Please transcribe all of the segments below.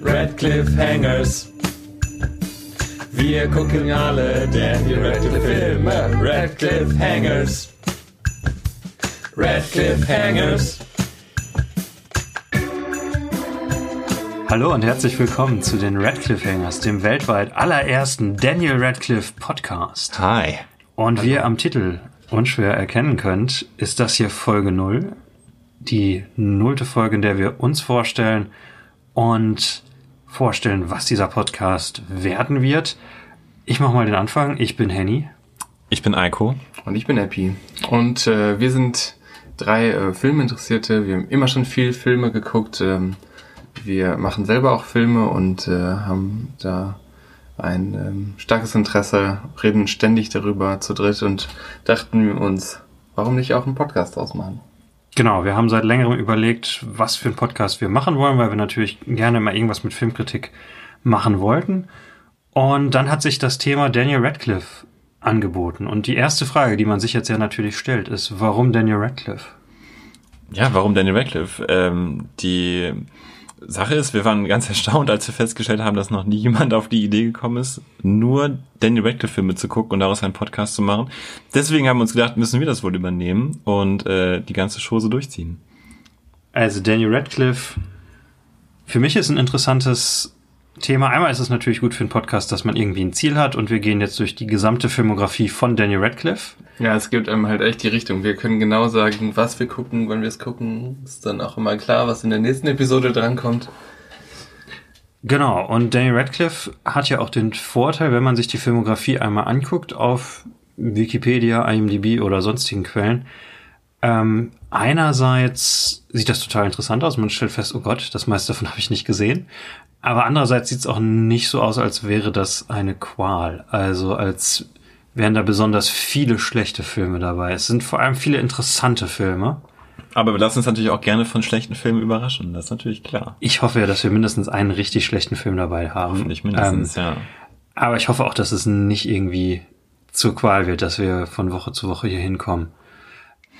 Red Cliffhangers. Wir gucken alle Daniel Radcliffe Filme. Red Cliffhangers. Red Cliffhangers. Hallo und herzlich willkommen zu den Radcliffe Hangers, dem weltweit allerersten Daniel Radcliffe Podcast. Hi. Und wie ihr am Titel unschwer erkennen könnt, ist das hier Folge 0. Die nullte Folge, in der wir uns vorstellen und vorstellen, was dieser Podcast werden wird. Ich mache mal den Anfang. Ich bin Henny. Ich bin Eiko. Und ich bin Epi. Und äh, wir sind drei äh, Filminteressierte. Wir haben immer schon viel Filme geguckt. Ähm, wir machen selber auch Filme und äh, haben da ein ähm, starkes Interesse, reden ständig darüber zu dritt und dachten uns, warum nicht auch einen Podcast ausmachen? Genau, wir haben seit längerem überlegt, was für einen Podcast wir machen wollen, weil wir natürlich gerne mal irgendwas mit Filmkritik machen wollten. Und dann hat sich das Thema Daniel Radcliffe angeboten. Und die erste Frage, die man sich jetzt ja natürlich stellt, ist, warum Daniel Radcliffe? Ja, warum Daniel Radcliffe? Ähm, die Sache ist, wir waren ganz erstaunt, als wir festgestellt haben, dass noch nie jemand auf die Idee gekommen ist, nur Daniel Radcliffe Filme zu gucken und daraus einen Podcast zu machen. Deswegen haben wir uns gedacht, müssen wir das wohl übernehmen und äh, die ganze Show so durchziehen. Also Daniel Radcliffe, für mich ist ein interessantes Thema. Einmal ist es natürlich gut für einen Podcast, dass man irgendwie ein Ziel hat und wir gehen jetzt durch die gesamte Filmografie von Daniel Radcliffe. Ja, es gibt einem halt echt die Richtung. Wir können genau sagen, was wir gucken, wann wir es gucken. Ist dann auch immer klar, was in der nächsten Episode drankommt. Genau, und Daniel Radcliffe hat ja auch den Vorteil, wenn man sich die Filmografie einmal anguckt auf Wikipedia, IMDb oder sonstigen Quellen. Ähm, einerseits sieht das total interessant aus. Man stellt fest, oh Gott, das meiste davon habe ich nicht gesehen. Aber andererseits sieht es auch nicht so aus, als wäre das eine Qual. Also als wären da besonders viele schlechte Filme dabei. Es sind vor allem viele interessante Filme. Aber wir lassen uns natürlich auch gerne von schlechten Filmen überraschen, das ist natürlich klar. Ich hoffe ja, dass wir mindestens einen richtig schlechten Film dabei haben. Hoffentlich mindestens, ähm, ja. Aber ich hoffe auch, dass es nicht irgendwie zur Qual wird, dass wir von Woche zu Woche hier hinkommen.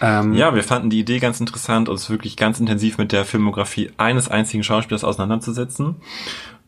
Ähm, ja, wir fanden die Idee ganz interessant, uns wirklich ganz intensiv mit der Filmografie eines einzigen Schauspielers auseinanderzusetzen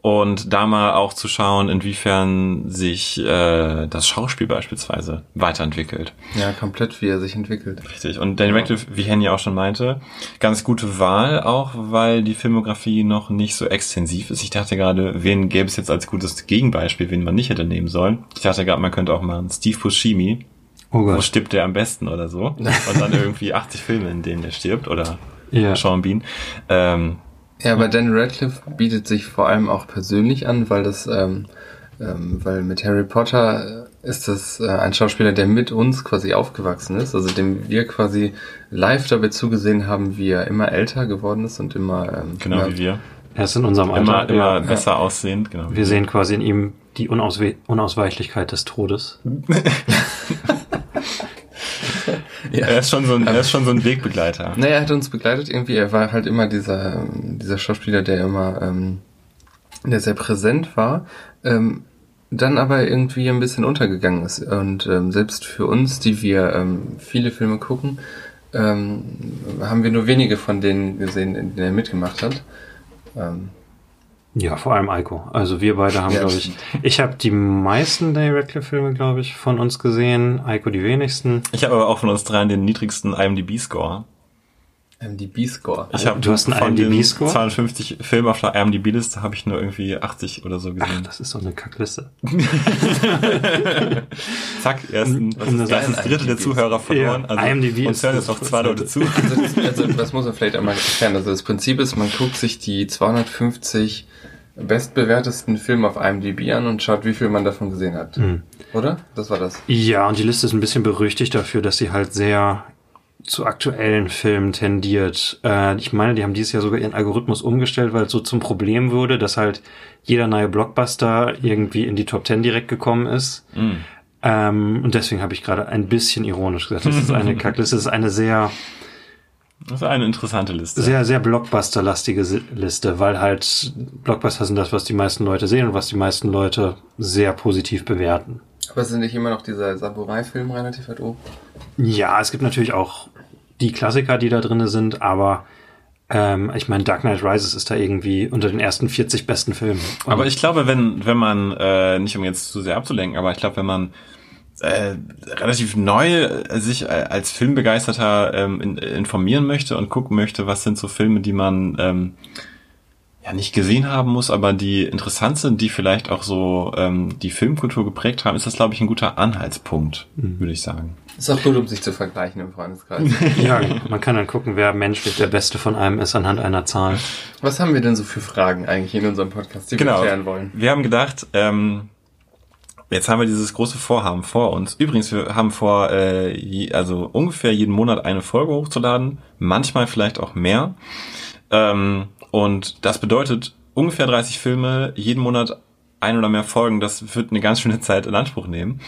und da mal auch zu schauen, inwiefern sich äh, das Schauspiel beispielsweise weiterentwickelt. Ja, komplett wie er sich entwickelt. Richtig. Und Danny Radcliffe, wie Henny auch schon meinte, ganz gute Wahl, auch weil die Filmografie noch nicht so extensiv ist. Ich dachte gerade, wen gäbe es jetzt als gutes Gegenbeispiel, wen man nicht hätte nehmen sollen. Ich dachte gerade, man könnte auch mal einen Steve Buscemi. Oh Gott. Wo stirbt der am besten oder so? Und dann irgendwie 80 Filme, in denen er stirbt oder ja. Sean Bean. Ähm, ja, aber Dan Radcliffe bietet sich vor allem auch persönlich an, weil das, ähm, ähm, weil mit Harry Potter ist das äh, ein Schauspieler, der mit uns quasi aufgewachsen ist, also dem wir quasi live dabei zugesehen haben, wie er immer älter geworden ist und immer ähm, genau immer, wie wir. Er ist in unserem Alter immer, immer besser ja. aussehend. Genau. Wir sehen quasi in ihm die Unauswe Unausweichlichkeit des Todes. Er ist schon so ein, er ist schon so ein Wegbegleiter. Naja, er hat uns begleitet irgendwie. Er war halt immer dieser, dieser Schauspieler, der immer, ähm, der sehr präsent war, ähm, dann aber irgendwie ein bisschen untergegangen ist. Und ähm, selbst für uns, die wir ähm, viele Filme gucken, ähm, haben wir nur wenige von denen gesehen, in denen er mitgemacht hat. Ähm, ja, vor allem Eiko. Also wir beide haben, ja, glaube ich, ich habe die meisten Daniel Radcliffe-Filme, glaube ich, von uns gesehen. Eiko die wenigsten. Ich habe aber auch von uns dreien den niedrigsten IMDb-Score. IMDb-Score. Ich habe du hast einen IMDb-Score? 52 Filme auf der IMDb-Liste habe ich nur irgendwie 80 oder so gesehen. Ach, das ist so eine Kackliste. Zack, ersten, was ist, das ist Drittel der Zuhörer verloren. Ja, also, IMDb uns hören jetzt noch zwei Leute zu. Also, also, das muss man vielleicht einmal erklären. Also das Prinzip ist, man guckt sich die 250 bestbewertesten Film auf IMDb an und schaut, wie viel man davon gesehen hat. Mhm. Oder? Das war das. Ja, und die Liste ist ein bisschen berüchtigt dafür, dass sie halt sehr zu aktuellen Filmen tendiert. Äh, ich meine, die haben dieses Jahr sogar ihren Algorithmus umgestellt, weil es so zum Problem wurde, dass halt jeder neue Blockbuster irgendwie in die Top Ten direkt gekommen ist. Mhm. Ähm, und deswegen habe ich gerade ein bisschen ironisch gesagt, das ist eine Kackliste, das ist eine sehr das ist eine interessante Liste. Sehr, sehr Blockbuster-lastige Liste, weil halt Blockbuster sind das, was die meisten Leute sehen und was die meisten Leute sehr positiv bewerten. Aber sind nicht immer noch dieser Samurai-Film relativ weit oben? Ja, es gibt natürlich auch die Klassiker, die da drinne sind, aber Ähm, ich meine, Dark Knight Rises ist da irgendwie unter den ersten 40 besten Filmen. Und Aber ich glaube, wenn, wenn man, äh, nicht um jetzt zu sehr abzulenken, aber ich glaube, wenn man äh, relativ neu äh, sich äh, als Filmbegeisterter ähm, in, informieren möchte und gucken möchte, was sind so Filme, die man ähm, ja nicht gesehen haben muss, aber die interessant sind, die vielleicht auch so ähm, die Filmkultur geprägt haben, ist das, glaube ich, ein guter Anhaltspunkt, würde ich sagen. Ist auch gut, um sich zu vergleichen im Freundeskreis. ja, man kann dann gucken, wer menschlich der Beste von einem ist anhand einer Zahl. Was haben wir denn so für Fragen eigentlich in unserem Podcast, die Genau. wir klären wollen? Wir haben gedacht, ähm, jetzt haben wir dieses große Vorhaben vor uns. Übrigens, wir haben vor, äh, je, also ungefähr jeden Monat eine Folge hochzuladen, manchmal vielleicht auch mehr. Ähm, und das bedeutet ungefähr 30 Filme, jeden Monat ein oder mehr Folgen, das wird eine ganz schöne Zeit in Anspruch nehmen.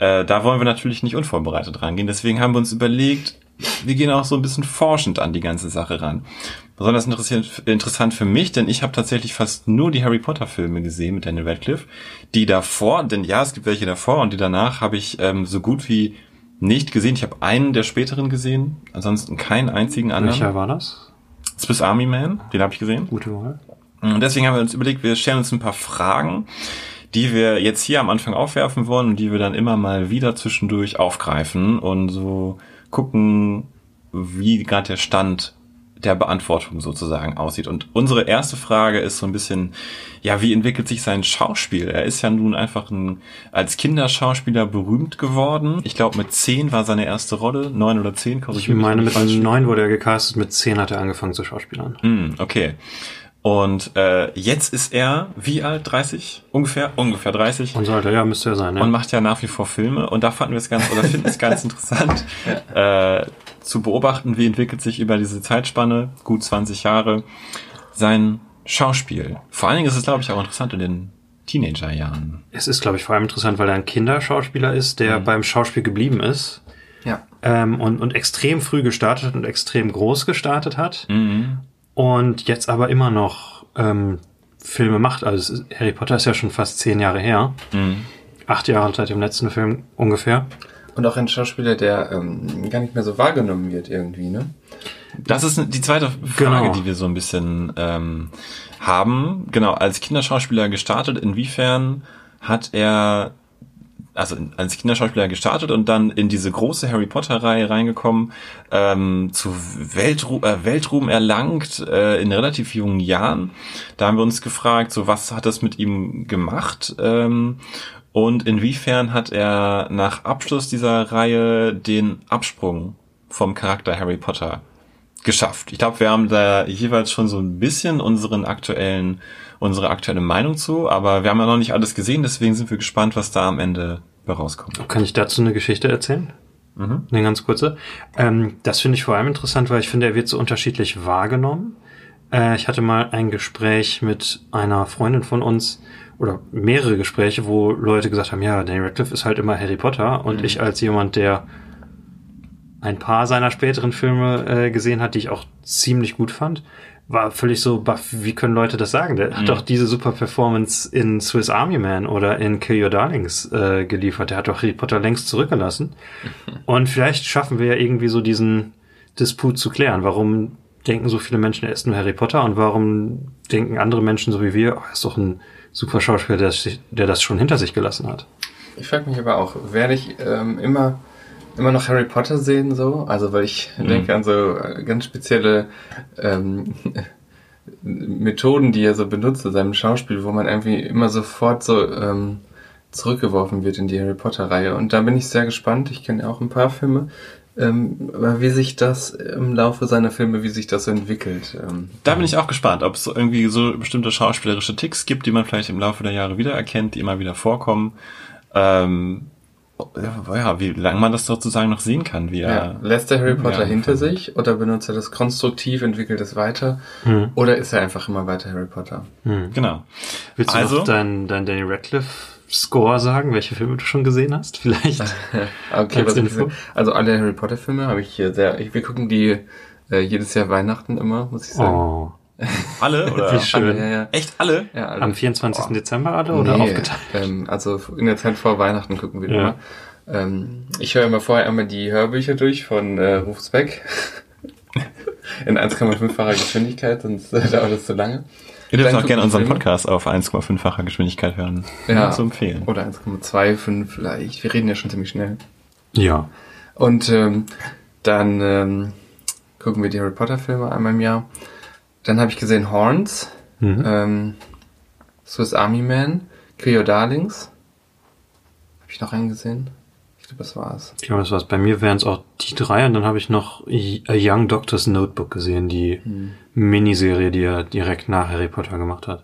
Äh, da wollen wir natürlich nicht unvorbereitet rangehen. Deswegen haben wir uns überlegt, wir gehen auch so ein bisschen forschend an die ganze Sache ran. Besonders interessant für mich, denn ich habe tatsächlich fast nur die Harry Potter Filme gesehen mit Daniel Radcliffe. Die davor, denn ja, es gibt welche davor und die danach habe ich ähm, so gut wie nicht gesehen. Ich habe einen der späteren gesehen, ansonsten keinen einzigen anderen. Welcher war das? Swiss Army Man, den habe ich gesehen. Gute Wahl. Und deswegen haben wir uns überlegt, wir stellen uns ein paar Fragen, die wir jetzt hier am Anfang aufwerfen wollen und die wir dann immer mal wieder zwischendurch aufgreifen und so gucken, wie gerade der Stand der Beantwortung sozusagen aussieht. Und unsere erste Frage ist so ein bisschen, ja, wie entwickelt sich sein Schauspiel? Er ist ja nun einfach ein, als Kinderschauspieler berühmt geworden. Ich glaube, mit zehn war seine erste Rolle, neun oder zehn, Ich mich, meine, mit ich neun wurde er gecastet, mit zehn hat er angefangen zu Schauspielern. hm, okay. Und äh, jetzt ist er wie alt? 30? Ungefähr? Ungefähr 30. Und sollte, ja, müsste er sein, ja. Und macht ja nach wie vor Filme. Und da fanden wir es ganz, oder finden es ganz interessant, äh, zu beobachten, wie entwickelt sich über diese Zeitspanne, gut 20 Jahre, sein Schauspiel. Vor allen Dingen ist es, glaube ich, auch interessant in den Teenagerjahren. es ist, glaube ich, vor allem interessant, weil er ein Kinderschauspieler ist, der beim Schauspiel geblieben ist. Ja. ähm, und, und extrem früh gestartet hat und extrem groß gestartet hat und jetzt aber immer noch ähm, Filme macht. Also Harry Potter ist ja schon fast zehn Jahre her. Acht Jahre seit dem letzten Film ungefähr. Und auch ein Schauspieler, der ähm, gar nicht mehr so wahrgenommen wird irgendwie, ne? Das ist die zweite Frage, Genau. die wir so ein bisschen ähm, haben. Genau, als Kinderschauspieler gestartet, inwiefern hat er, also als Kinderschauspieler gestartet und dann in diese große Harry Potter-Reihe reingekommen, ähm, zu Weltru äh, Weltruhm erlangt äh, in relativ jungen Jahren. Da haben wir uns gefragt, so was hat das mit ihm gemacht? Ähm, und inwiefern hat er nach Abschluss dieser Reihe den Absprung vom Charakter Harry Potter geschafft. Ich glaube, wir haben da jeweils schon so ein bisschen unseren aktuellen, unsere aktuelle Meinung zu, aber wir haben ja noch nicht alles gesehen, deswegen sind wir gespannt, was da am Ende rauskommt. Kann ich dazu eine Geschichte erzählen? Mhm. Eine ganz kurze. Ähm, das finde ich vor allem interessant, weil ich finde, er wird so unterschiedlich wahrgenommen. Äh, ich hatte mal ein Gespräch mit einer Freundin von uns oder mehrere Gespräche, wo Leute gesagt haben, ja, Daniel Radcliffe ist halt immer Harry Potter und ich als jemand, der ein paar seiner späteren Filme äh, gesehen hat, die ich auch ziemlich gut fand, war völlig so, baff, wie können Leute das sagen? Der hat doch diese super Performance in Swiss Army Man oder in Kill Your Darlings äh, geliefert. Der hat doch Harry Potter längst zurückgelassen. Und vielleicht schaffen wir ja irgendwie so diesen Disput zu klären. Warum denken so viele Menschen, er ist nur Harry Potter und warum denken andere Menschen so wie wir, oh, er ist doch ein super Schauspieler, der, der das schon hinter sich gelassen hat. Ich frage mich aber auch, werde ich ähm, immer, immer noch Harry Potter sehen so? Also weil ich denke an so äh, ganz spezielle ähm, Methoden, die er so benutzt in seinem Schauspiel, wo man irgendwie immer sofort so ähm, zurückgeworfen wird in die Harry Potter-Reihe. Und da bin ich sehr gespannt. Ich kenne ja auch ein paar Filme. Ähm, aber wie sich das im Laufe seiner Filme, wie sich das so entwickelt. Ähm, Da bin ich auch gespannt, ob es irgendwie so bestimmte schauspielerische Ticks gibt, die man vielleicht im Laufe der Jahre wiedererkennt, die immer wieder vorkommen. Ähm, ja, ja, wie lange man das sozusagen noch sehen kann, wie Ja. er. Lässt er Harry Potter Ja, hinter voll. sich oder benutzt er das konstruktiv, entwickelt es weiter? Hm. Oder ist er einfach immer weiter Harry Potter? Genau. Willst du Also- noch dein, dein Daniel Radcliffe Score sagen, welche Filme du schon gesehen hast? Vielleicht. Okay, was ich Info. also alle Harry Potter Filme habe ich hier sehr, ich, wir gucken die äh, jedes Jahr Weihnachten immer, muss ich sagen. Oh. Alle? Oder? Wie schön. Alle, ja, ja. Echt alle? Ja, alle. Am 24. Dezember alle oder Nee, aufgeteilt? Ähm, also in der Zeit vor Weihnachten gucken wir Ja. immer. Ähm, ich höre immer vorher einmal die Hörbücher durch von äh, Rufs. In 1,5-facher Geschwindigkeit, sonst äh, dauert das zu lange. Ihr dürft auch gerne unseren. Podcast auf 1,5-facher Geschwindigkeit hören. Ja. Zu empfehlen. Oder 1,25 vielleicht. Wir reden ja schon ziemlich schnell. Ja. Und ähm, dann ähm, gucken wir die Harry Potter Filme einmal im Jahr. Dann habe ich gesehen Horns, Mhm. ähm, Swiss Army Man, Queer Darlings. Habe ich noch einen gesehen? Ich glaube, das war's. Ich glaube, das war's. Bei mir wären es auch die drei und dann habe ich noch A Young Doctor's Notebook gesehen, die Miniserie, die er direkt nach Harry Potter gemacht hat.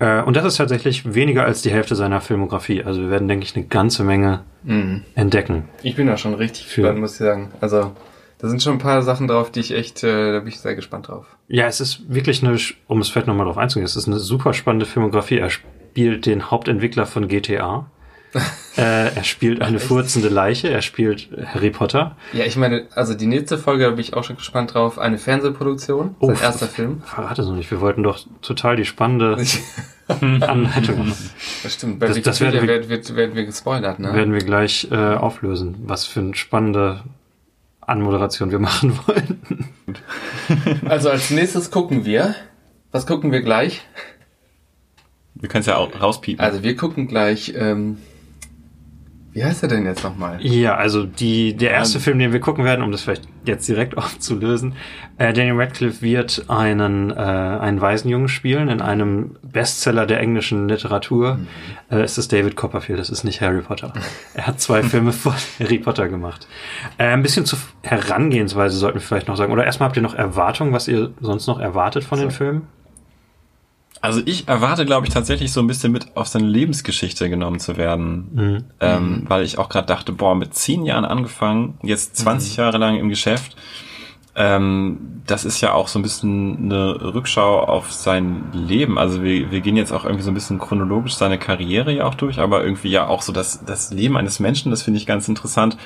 Äh, und das ist tatsächlich weniger als die Hälfte seiner Filmografie. Also wir werden, denke ich, eine ganze Menge Mhm. entdecken. Ich bin da schon richtig Für- muss ich sagen. Also, da sind schon ein paar Sachen drauf, die ich echt, äh, da bin ich sehr gespannt drauf. Ja, es ist wirklich eine, um es vielleicht nochmal drauf einzugehen, es ist eine super spannende Filmografie. Er spielt den Hauptentwickler von GTA. äh, er spielt eine furzende Leiche, er spielt Harry Potter. Ja, ich meine, also die nächste Folge, da bin ich auch schon gespannt drauf. Eine Fernsehproduktion, Oh, sein erster Film. Verrate es noch nicht, wir wollten doch total die spannende Anleitung machen. Das stimmt, bei Das- das werden wir- werden, wird, werden wir gespoilert, ne? Werden wir gleich äh, auflösen, was für eine spannende Anmoderation wir machen wollen. Also als nächstes gucken wir. Was gucken wir gleich? Wir können es ja auch rauspiepen. Also wir gucken gleich, ähm, wie heißt er denn jetzt nochmal? Ja, also die, der erste Ähm. Film, den wir gucken werden, um das vielleicht jetzt direkt aufzulösen, äh, Daniel Radcliffe wird einen, äh, einen Waisenjungen spielen in einem Bestseller der englischen Literatur. Äh, es ist David Copperfield, es ist nicht Harry Potter. Er hat zwei Filme vor Harry Potter gemacht. Äh, ein bisschen zur Herangehensweise sollten wir vielleicht noch sagen. Oder erstmal habt ihr noch Erwartungen, was ihr sonst noch erwartet von den So. Filmen? Also ich erwarte, glaube ich, tatsächlich so ein bisschen mit auf seine Lebensgeschichte genommen zu werden. Mhm. Ähm, weil ich auch gerade dachte, boah, mit zehn Jahren angefangen, jetzt 20 Jahre lang im Geschäft. Ähm, das ist ja auch so ein bisschen eine Rückschau auf sein Leben. Also wir, wir gehen jetzt auch irgendwie so ein bisschen chronologisch seine Karriere ja auch durch, aber irgendwie ja auch so das, das Leben eines Menschen, das finde ich ganz interessant.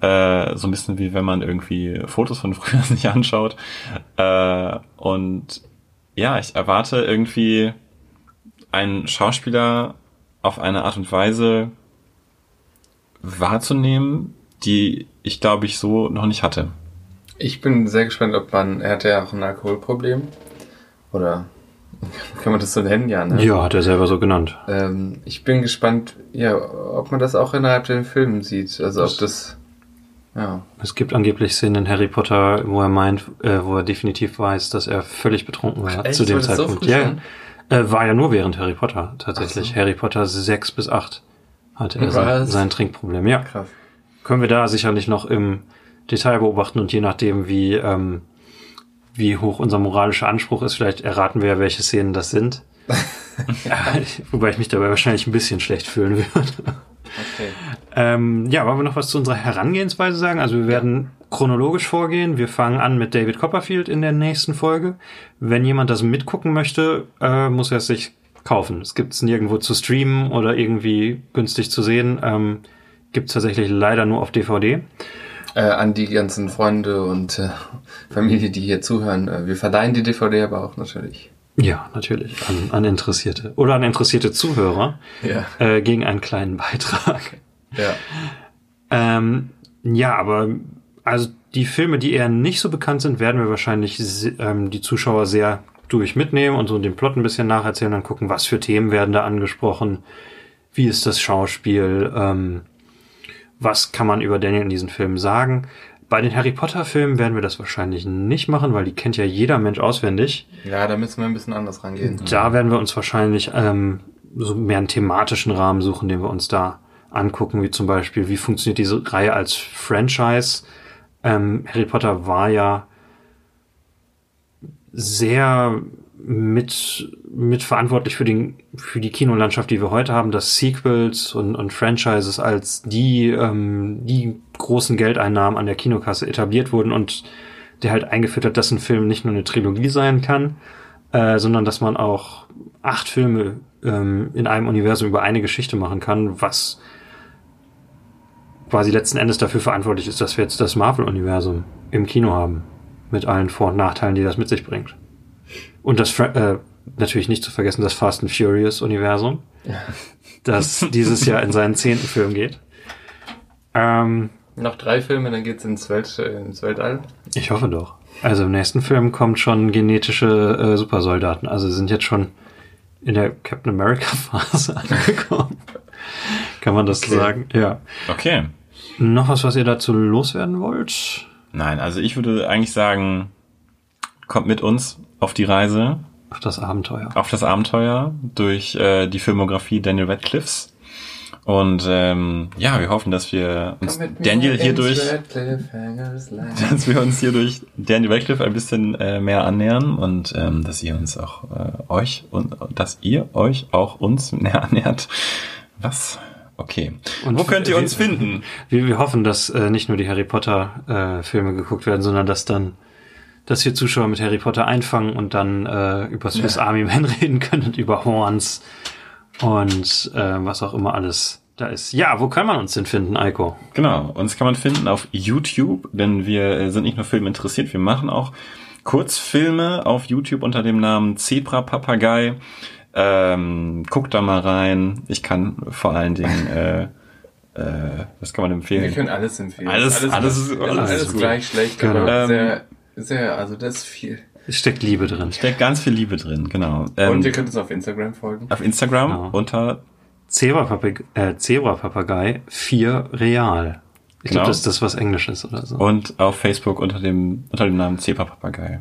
Äh, so ein bisschen wie wenn man irgendwie Fotos von früher sich anschaut. Äh, und ja, ich erwarte irgendwie einen Schauspieler auf eine Art und Weise wahrzunehmen, die ich glaube ich so noch nicht hatte. Ich bin sehr gespannt, ob man, er hatte ja auch ein Alkoholproblem. Oder kann man das so nennen? Ja, ne? Ja, hat er selber so genannt. Ähm, ich bin gespannt, ja, ob man das auch innerhalb den Filmen sieht. Also ob das, ja. Es gibt angeblich Szenen in Harry Potter, wo er meint, äh, wo er definitiv weiß, dass er völlig betrunken war Echt? zu dem War so Zeitpunkt. früh ja, äh, war ja nur während Harry Potter tatsächlich. So. Harry Potter 6 bis 8 hatte er sein, sein Trinkproblem. Ja, Krass. können wir da sicherlich noch im Detail beobachten und je nachdem, wie, ähm, wie hoch unser moralischer Anspruch ist, vielleicht erraten wir ja, welche Szenen das sind. ja, wobei ich mich dabei wahrscheinlich ein bisschen schlecht fühlen würde. Okay. Ähm, ja, wollen wir noch was zu unserer Herangehensweise sagen? Also wir werden chronologisch vorgehen. Wir fangen an mit David Copperfield in der nächsten Folge. Wenn jemand das mitgucken möchte, äh, muss er es sich kaufen. Es gibt es nirgendwo zu streamen oder irgendwie günstig zu sehen. Ähm, gibt es tatsächlich leider nur auf DVD. Äh, an die ganzen Freunde und äh, Familie, die hier zuhören. Äh, wir verleihen die DVD aber auch natürlich. Ja, natürlich. An, an Interessierte. Oder an interessierte Zuhörer Ja. äh, gegen einen kleinen Beitrag. Ja. Ähm, ja, aber also die Filme, die eher nicht so bekannt sind, werden wir wahrscheinlich ähm, die Zuschauer sehr durch mitnehmen und so den Plot ein bisschen nacherzählen, dann gucken, was für Themen werden da angesprochen, wie ist das Schauspiel, ähm, was kann man über Daniel in diesen Filmen sagen. Bei den Harry Potter Filmen werden wir das wahrscheinlich nicht machen, weil die kennt ja jeder Mensch auswendig. Ja, da müssen wir ein bisschen anders rangehen. Da werden wir uns wahrscheinlich ähm, so mehr einen thematischen Rahmen suchen, den wir uns da angucken, wie zum Beispiel, wie funktioniert diese Reihe als Franchise. Ähm, Harry Potter war ja sehr mit, mit verantwortlich für, den, für die Kinolandschaft, die wir heute haben, dass Sequels und, und Franchises als die, ähm, die großen Geldeinnahmen an der Kinokasse etabliert wurden und der halt eingeführt hat, dass ein Film nicht nur eine Trilogie sein kann, äh, sondern dass man auch acht Filme ähm, in einem Universum über eine Geschichte machen kann, was quasi letzten Endes dafür verantwortlich ist, dass wir jetzt das Marvel-Universum im Kino haben. Mit allen Vor- und Nachteilen, die das mit sich bringt. Und das, Fra- äh, natürlich nicht zu vergessen, das Fast and Furious-Universum, das dieses Jahr in seinen zehnten Film geht. Ähm, Noch drei Filme, dann geht's ins, Welt, ins Weltall. ich hoffe doch. Also im nächsten Film kommt schon genetische äh, Supersoldaten. Also sind jetzt schon in der Captain America Phase angekommen. Kann man das Okay. sagen? Ja. Okay. Noch was, was ihr dazu loswerden wollt? Nein, also ich würde eigentlich sagen, kommt mit uns auf die Reise, Auf das Abenteuer. auf das Abenteuer durch äh, die Filmografie Daniel Radcliffes. Und ähm, ja, wir hoffen, dass wir uns Daniel hier durch, dass wir uns hier durch Daniel Radcliffe ein bisschen äh, mehr annähern und ähm, dass ihr uns auch äh, euch und dass ihr euch auch uns näher annähert. Was? Okay. Und Wo könnt ihr wir- uns finden? Wir, wir hoffen, dass äh, nicht nur die Harry Potter äh, Filme geguckt werden, sondern dass dann, dass wir Zuschauer mit Harry Potter einfangen und dann äh, über Swiss Army Man reden können und über Horns und äh, was auch immer alles da ist. Ja, wo kann man uns denn finden, Eiko? Genau, uns kann man finden auf YouTube, denn wir äh, sind nicht nur Film interessiert, wir machen auch Kurzfilme auf YouTube unter dem Namen Zebra Papagei. Ähm, guckt da mal rein. Ich kann vor allen Dingen, äh, äh, was kann man empfehlen? Wir können alles empfehlen. Alles- alles ist- alles, alles alles, ist gut. gleich schlecht, Genau. aber Ähm, sehr, sehr, also das ist viel. Es steckt Liebe drin. Steckt ganz viel Liebe drin, genau. Ähm, Und ihr könnt uns auf Instagram folgen. auf Instagram Genau. unter Zebra-Papagei äh, Zebra 4 Real. Ich Genau. glaube, das ist das, was Englisch ist oder so. und auf Facebook unter dem unter dem Namen Zebra Papagei.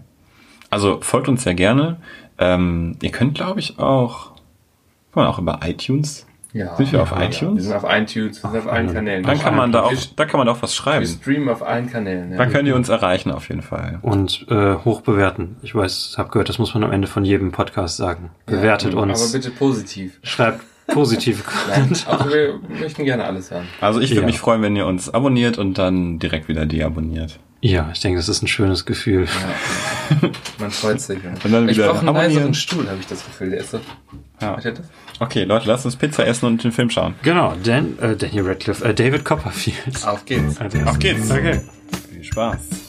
Also folgt uns sehr gerne. Ähm, ihr könnt, glaube ich, auch, kann man auch über iTunes. Ja. Sind wir auf Ja, iTunes? Wir sind auf iTunes, wir sind auf allen Kanälen. Dann kann man da auch, Wir, da kann man auch was wir schreiben. streamen auf allen Kanälen. Ja. Dann könnt ihr uns erreichen auf jeden Fall. Und äh, hoch bewerten. Ich weiß, habe gehört, das muss man am Ende von jedem Podcast sagen. Bewertet Ja, uns. Aber bitte positiv. Schreibt positive Nein, Kommentare. also wir möchten gerne alles hören. Also ich würde Ja. mich freuen, wenn ihr uns abonniert und dann direkt wieder deabonniert. Ja, ich denke, das ist ein schönes Gefühl. Man freut sich. Ja. Und dann ich wieder brauche einen abonnieren. leiseren Stuhl, habe ich das Gefühl. Der ist so. Ja. Okay, Leute, lasst uns Pizza essen und den Film schauen. Genau, Dan, äh, Daniel Radcliffe, äh, David Copperfield. Auf geht's. Auf geht's. Okay. Viel Spaß.